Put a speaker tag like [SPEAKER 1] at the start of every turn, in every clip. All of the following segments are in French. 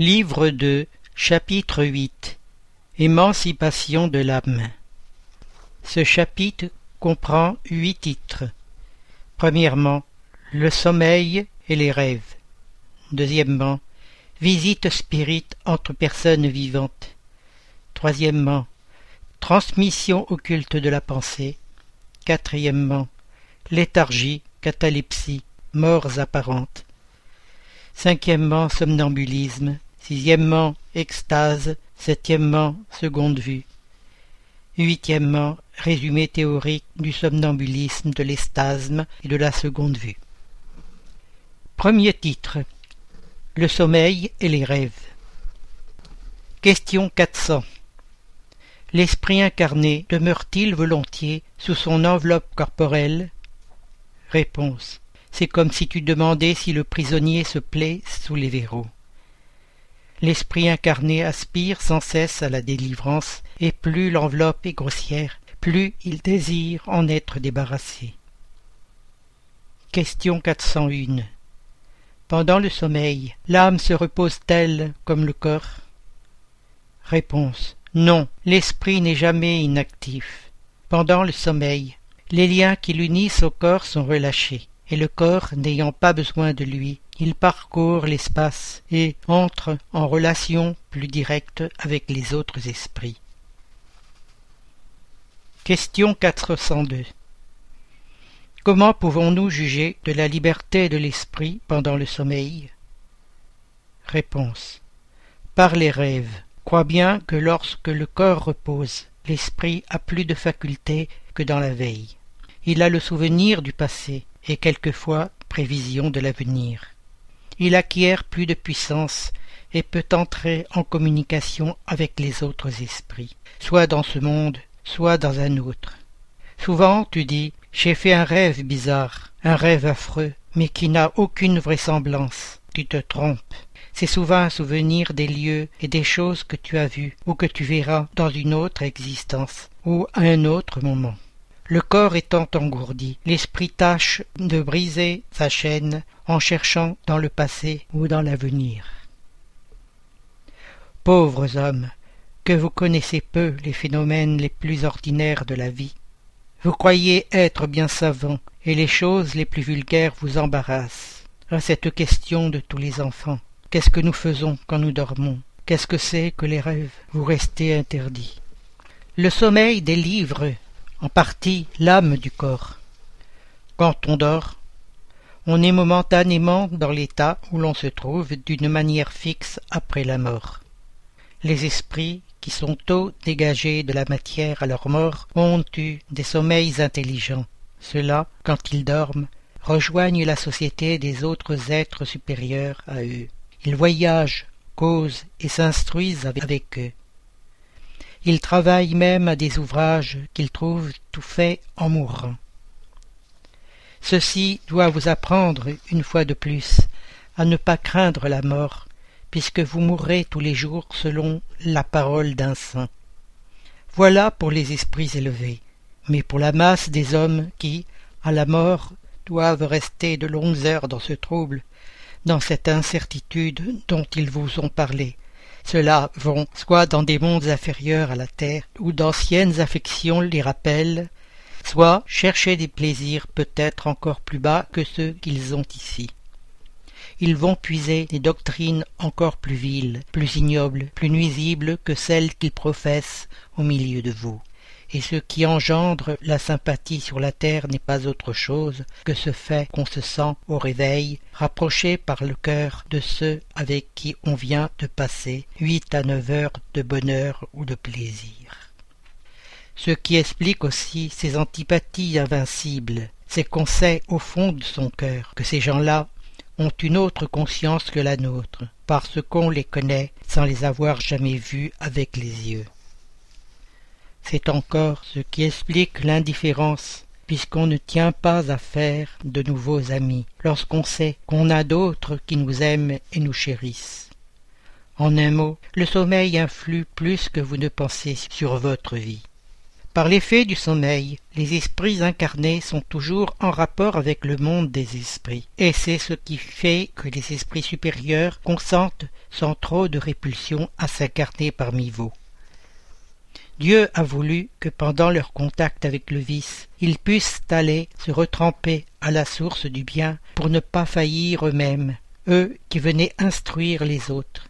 [SPEAKER 1] Livre 2, chapitre 8 Émancipation de l'âme Ce chapitre comprend huit titres. Premièrement, le sommeil et les rêves. Deuxièmement, visite spirit entre personnes vivantes. Troisièmement, transmission occulte de la pensée. Quatrièmement, léthargie, catalepsie, morts apparentes. Cinquièmement, somnambulisme sixièmement extase, septièmement seconde vue, huitièmement résumé théorique du somnambulisme, de l'estasme et de la seconde vue. Premier titre Le sommeil et les rêves. Question 400. L'esprit incarné demeure-t-il volontiers sous son enveloppe corporelle? Réponse. C'est comme si tu demandais si le prisonnier se plaît sous les verrous. L'esprit incarné aspire sans cesse à la délivrance, et plus l'enveloppe est grossière, plus il désire en être débarrassé. Question 401 Pendant le sommeil, l'âme se repose-t-elle comme le corps? Réponse Non, l'esprit n'est jamais inactif. Pendant le sommeil, les liens qui l'unissent au corps sont relâchés, et le corps n'ayant pas besoin de lui, il parcourt l'espace et entre en relation plus directe avec les autres esprits. Question 402 Comment pouvons-nous juger de la liberté de l'esprit pendant le sommeil? Réponse Par les rêves. Crois bien que lorsque le corps repose, l'esprit a plus de facultés que dans la veille. Il a le souvenir du passé et quelquefois prévision de l'avenir il acquiert plus de puissance et peut entrer en communication avec les autres esprits, soit dans ce monde, soit dans un autre. Souvent tu dis J'ai fait un rêve bizarre, un rêve affreux, mais qui n'a aucune vraisemblance. Tu te trompes. C'est souvent un souvenir des lieux et des choses que tu as vues ou que tu verras dans une autre existence ou à un autre moment. Le corps étant engourdi, l'esprit tâche de briser sa chaîne en cherchant dans le passé ou dans l'avenir. Pauvres hommes, que vous connaissez peu les phénomènes les plus ordinaires de la vie. Vous croyez être bien savants, et les choses les plus vulgaires vous embarrassent. À cette question de tous les enfants, qu'est-ce que nous faisons quand nous dormons? Qu'est-ce que c'est que les rêves? Vous restez interdits. Le sommeil délivre en partie l'âme du corps. Quand on dort, on est momentanément dans l'état où l'on se trouve d'une manière fixe après la mort. Les esprits qui sont tôt dégagés de la matière à leur mort ont eu des sommeils intelligents. Ceux-là, quand ils dorment, rejoignent la société des autres êtres supérieurs à eux. Ils voyagent, causent et s'instruisent avec eux. Ils travaillent même à des ouvrages qu'ils trouvent tout faits en mourant. Ceci doit vous apprendre, une fois de plus, à ne pas craindre la mort, puisque vous mourrez tous les jours selon la parole d'un saint. Voilà pour les esprits élevés, mais pour la masse des hommes qui, à la mort, doivent rester de longues heures dans ce trouble, dans cette incertitude dont ils vous ont parlé, ceux-là vont soit dans des mondes inférieurs à la terre, où d'anciennes affections les rappellent, soit chercher des plaisirs peut-être encore plus bas que ceux qu'ils ont ici. Ils vont puiser des doctrines encore plus viles, plus ignobles, plus nuisibles que celles qu'ils professent au milieu de vous et ce qui engendre la sympathie sur la terre n'est pas autre chose que ce fait qu'on se sent au réveil rapproché par le cœur de ceux avec qui on vient de passer huit à neuf heures de bonheur ou de plaisir. Ce qui explique aussi ces antipathies invincibles, c'est qu'on sait au fond de son cœur que ces gens-là ont une autre conscience que la nôtre, parce qu'on les connaît sans les avoir jamais vus avec les yeux. C'est encore ce qui explique l'indifférence, puisqu'on ne tient pas à faire de nouveaux amis, lorsqu'on sait qu'on a d'autres qui nous aiment et nous chérissent. En un mot, le sommeil influe plus que vous ne pensez sur votre vie. Par l'effet du sommeil, les esprits incarnés sont toujours en rapport avec le monde des esprits, et c'est ce qui fait que les esprits supérieurs consentent sans trop de répulsion à s'incarner parmi vous. Dieu a voulu que pendant leur contact avec le vice, ils puissent aller se retremper à la source du bien pour ne pas faillir eux-mêmes, eux qui venaient instruire les autres.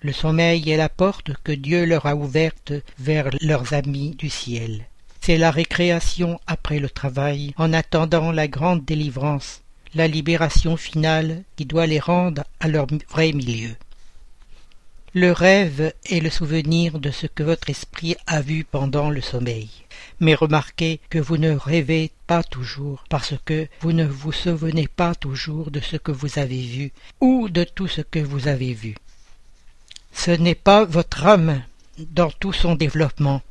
[SPEAKER 1] Le sommeil est la porte que Dieu leur a ouverte vers leurs amis du ciel. C'est la récréation après le travail, en attendant la grande délivrance, la libération finale qui doit les rendre à leur vrai milieu. Le rêve est le souvenir de ce que votre esprit a vu pendant le sommeil. Mais remarquez que vous ne rêvez pas toujours, parce que vous ne vous souvenez pas toujours de ce que vous avez vu, ou de tout ce que vous avez vu. Ce n'est pas votre âme dans tout son développement.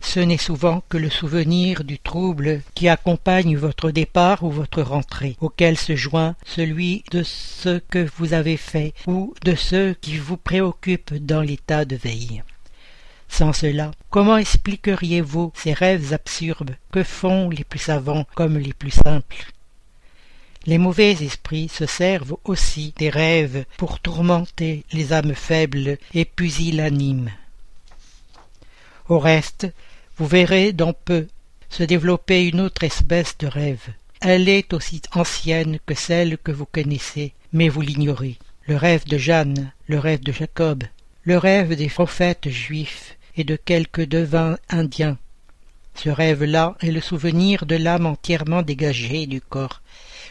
[SPEAKER 1] Ce n'est souvent que le souvenir du trouble qui accompagne votre départ ou votre rentrée, auquel se joint celui de ce que vous avez fait ou de ceux qui vous préoccupent dans l'état de veille. Sans cela, comment expliqueriez-vous ces rêves absurdes que font les plus savants comme les plus simples? Les mauvais esprits se servent aussi des rêves pour tourmenter les âmes faibles et pusillanimes. Au reste, vous verrez dans peu se développer une autre espèce de rêve. Elle est aussi ancienne que celle que vous connaissez, mais vous l'ignorez. Le rêve de Jeanne, le rêve de Jacob, le rêve des prophètes juifs et de quelques devins indiens. Ce rêve-là est le souvenir de l'âme entièrement dégagée du corps,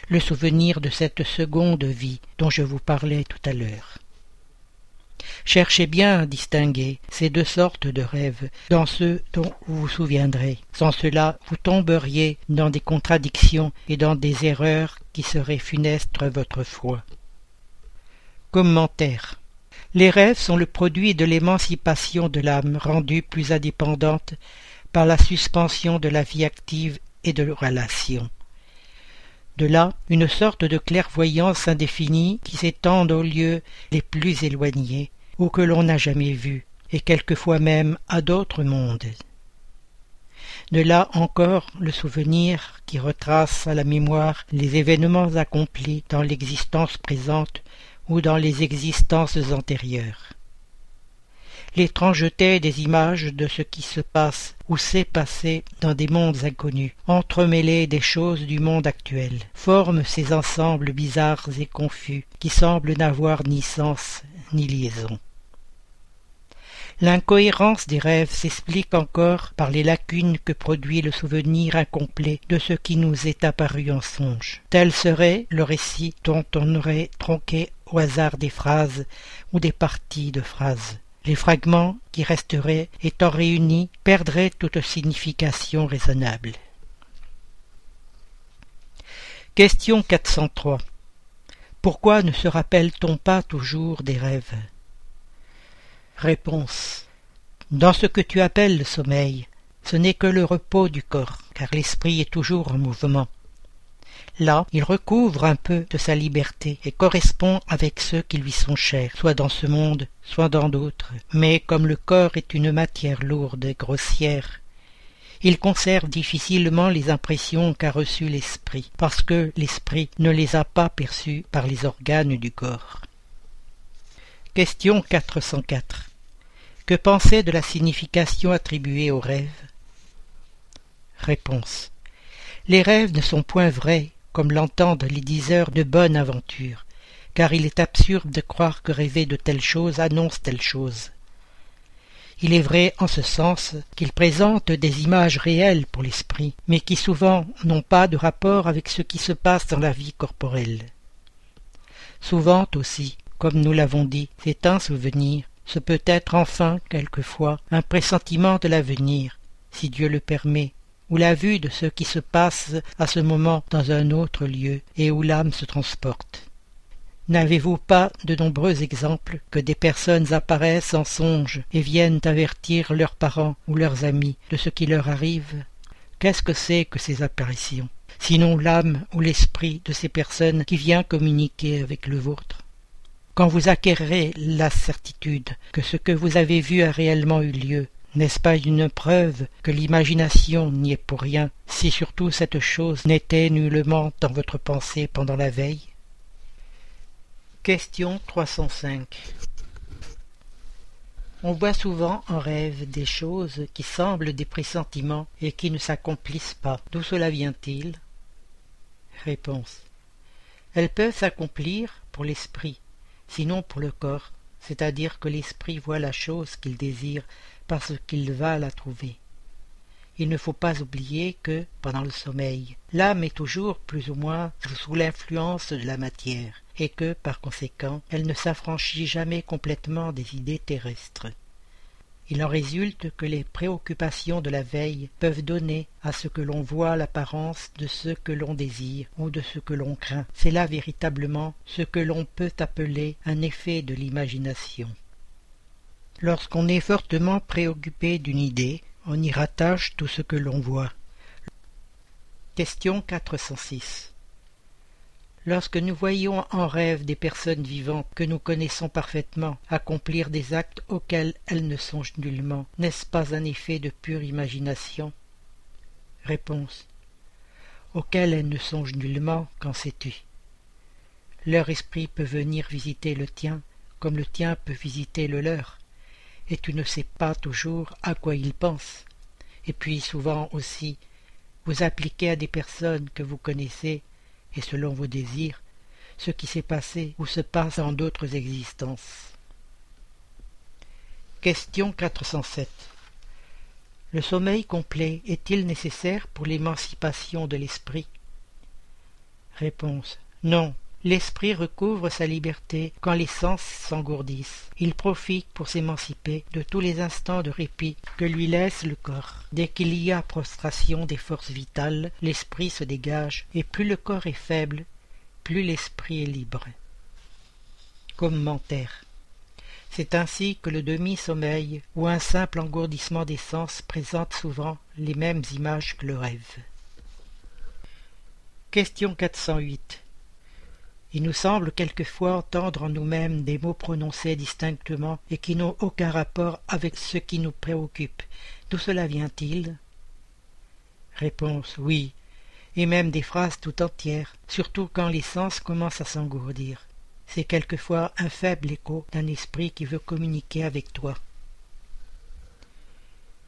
[SPEAKER 1] le souvenir de cette seconde vie dont je vous parlais tout à l'heure. Cherchez bien à distinguer ces deux sortes de rêves dans ceux dont vous vous souviendrez. Sans cela, vous tomberiez dans des contradictions et dans des erreurs qui seraient funestes à votre foi. Commentaire. Les rêves sont le produit de l'émancipation de l'âme rendue plus indépendante par la suspension de la vie active et de relations. De là, une sorte de clairvoyance indéfinie qui s'étend aux lieux les plus éloignés, ou que l'on n'a jamais vus, et quelquefois même à d'autres mondes. De là encore le souvenir qui retrace à la mémoire les événements accomplis dans l'existence présente ou dans les existences antérieures l'étrangeté des images de ce qui se passe ou s'est passé dans des mondes inconnus, entremêlés des choses du monde actuel, forment ces ensembles bizarres et confus qui semblent n'avoir ni sens ni liaison. L'incohérence des rêves s'explique encore par les lacunes que produit le souvenir incomplet de ce qui nous est apparu en songe. Tel serait le récit dont on aurait tronqué au hasard des phrases ou des parties de phrases les fragments qui resteraient, étant réunis, perdraient toute signification raisonnable. Question 403. Pourquoi ne se rappelle-t-on pas toujours des rêves? Réponse. Dans ce que tu appelles le sommeil, ce n'est que le repos du corps, car l'esprit est toujours en mouvement. Là, il recouvre un peu de sa liberté et correspond avec ceux qui lui sont chers, soit dans ce monde, soit dans d'autres. Mais comme le corps est une matière lourde et grossière, il conserve difficilement les impressions qu'a reçues l'esprit, parce que l'esprit ne les a pas perçues par les organes du corps. Question 404. Que penser de la signification attribuée aux rêves? Réponse. Les rêves ne sont point vrais comme l'entendent les diseurs de bonne aventure, car il est absurde de croire que rêver de telle chose annonce telle chose. Il est vrai en ce sens qu'ils présentent des images réelles pour l'esprit, mais qui souvent n'ont pas de rapport avec ce qui se passe dans la vie corporelle. Souvent aussi, comme nous l'avons dit, c'est un souvenir, ce peut être enfin, quelquefois, un pressentiment de l'avenir, si Dieu le permet, ou la vue de ce qui se passe à ce moment dans un autre lieu et où l'âme se transporte. N'avez-vous pas de nombreux exemples que des personnes apparaissent en songe et viennent avertir leurs parents ou leurs amis de ce qui leur arrive? Qu'est-ce que c'est que ces apparitions Sinon l'âme ou l'esprit de ces personnes qui vient communiquer avec le vôtre? Quand vous acquerrez la certitude que ce que vous avez vu a réellement eu lieu, N'est-ce pas une preuve que l'imagination n'y est pour rien, si surtout cette chose n'était nullement dans votre pensée pendant la veille? Question 305 On voit souvent en rêve des choses qui semblent des pressentiments et qui ne s'accomplissent pas. D'où cela vient-il? Réponse. Elles peuvent s'accomplir pour l'esprit, sinon pour le corps, c'est-à-dire que l'esprit voit la chose qu'il désire parce qu'il va la trouver. Il ne faut pas oublier que, pendant le sommeil, l'âme est toujours plus ou moins sous l'influence de la matière, et que, par conséquent, elle ne s'affranchit jamais complètement des idées terrestres. Il en résulte que les préoccupations de la veille peuvent donner à ce que l'on voit l'apparence de ce que l'on désire ou de ce que l'on craint. C'est là véritablement ce que l'on peut appeler un effet de l'imagination. Lorsqu'on est fortement préoccupé d'une idée, on y rattache tout ce que l'on voit. Question 406 Lorsque nous voyons en rêve des personnes vivantes que nous connaissons parfaitement accomplir des actes auxquels elles ne songent nullement, n'est-ce pas un effet de pure imagination? Réponse. Auxquelles elles ne songent nullement, qu'en sais-tu Leur esprit peut venir visiter le tien, comme le tien peut visiter le leur, et tu ne sais pas toujours à quoi ils pensent. Et puis souvent aussi, vous appliquez à des personnes que vous connaissez et selon vos désirs, ce qui s'est passé ou se passe en d'autres existences. Question 407 Le sommeil complet est-il nécessaire pour l'émancipation de l'esprit? Réponse Non. L'esprit recouvre sa liberté quand les sens s'engourdissent. Il profite pour s'émanciper de tous les instants de répit que lui laisse le corps. Dès qu'il y a prostration des forces vitales, l'esprit se dégage, et plus le corps est faible, plus l'esprit est libre. Commentaire. C'est ainsi que le demi-sommeil ou un simple engourdissement des sens présente souvent les mêmes images que le rêve. Question 408. Il nous semble quelquefois entendre en nous-mêmes des mots prononcés distinctement et qui n'ont aucun rapport avec ce qui nous préoccupe. D'où cela vient-il? Réponse oui, et même des phrases tout entières, surtout quand les sens commencent à s'engourdir. C'est quelquefois un faible écho d'un esprit qui veut communiquer avec toi.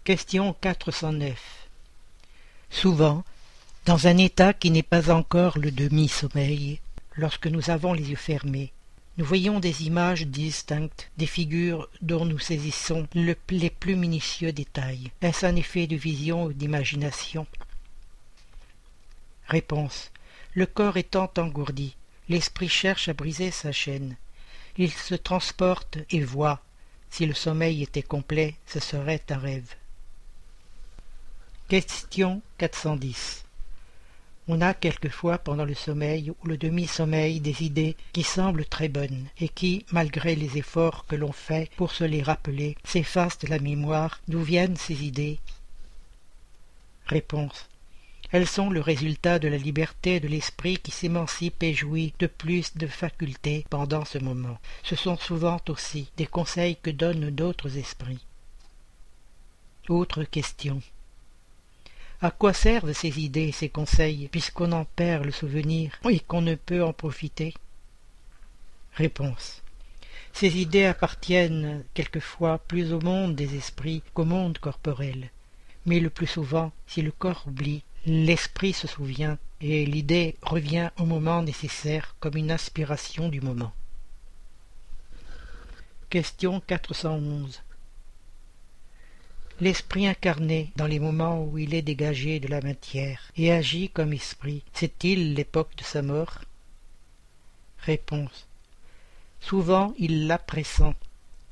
[SPEAKER 1] Question 409 Souvent, dans un état qui n'est pas encore le demi-sommeil, lorsque nous avons les yeux fermés. Nous voyons des images distinctes, des figures dont nous saisissons les plus minutieux détails. Est-ce un effet de vision ou d'imagination? Réponse. Le corps étant engourdi, l'esprit cherche à briser sa chaîne. Il se transporte et voit. Si le sommeil était complet, ce serait un rêve. Question 410 on a quelquefois pendant le sommeil ou le demi-sommeil des idées qui semblent très bonnes et qui, malgré les efforts que l'on fait pour se les rappeler, s'effacent de la mémoire. D'où viennent ces idées? Réponse. Elles sont le résultat de la liberté de l'esprit qui s'émancipe et jouit de plus de facultés pendant ce moment. Ce sont souvent aussi des conseils que donnent d'autres esprits. Autre question. À quoi servent ces idées ces conseils, puisqu'on en perd le souvenir et qu'on ne peut en profiter? Réponse. Ces idées appartiennent quelquefois plus au monde des esprits qu'au monde corporel. Mais le plus souvent, si le corps oublie, l'esprit se souvient, et l'idée revient au moment nécessaire comme une inspiration du moment. Question 411 L'esprit incarné dans les moments où il est dégagé de la matière et agit comme esprit, c'est-il l'époque de sa mort? Réponse. Souvent il la pressent,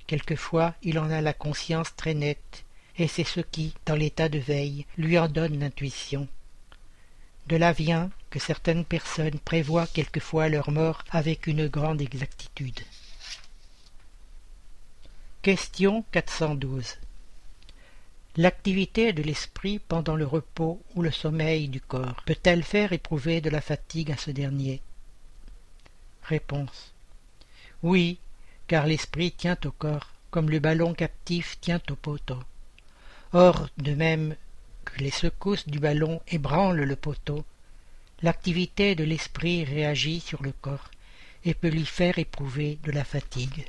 [SPEAKER 1] quelquefois il en a la conscience très nette, et c'est ce qui, dans l'état de veille, lui en donne l'intuition. De là vient que certaines personnes prévoient quelquefois leur mort avec une grande exactitude. Question 412 L'activité de l'esprit pendant le repos ou le sommeil du corps peut-elle faire éprouver de la fatigue à ce dernier? Réponse. Oui, car l'esprit tient au corps, comme le ballon captif tient au poteau. Or, de même que les secousses du ballon ébranlent le poteau, l'activité de l'esprit réagit sur le corps et peut lui faire éprouver de la fatigue.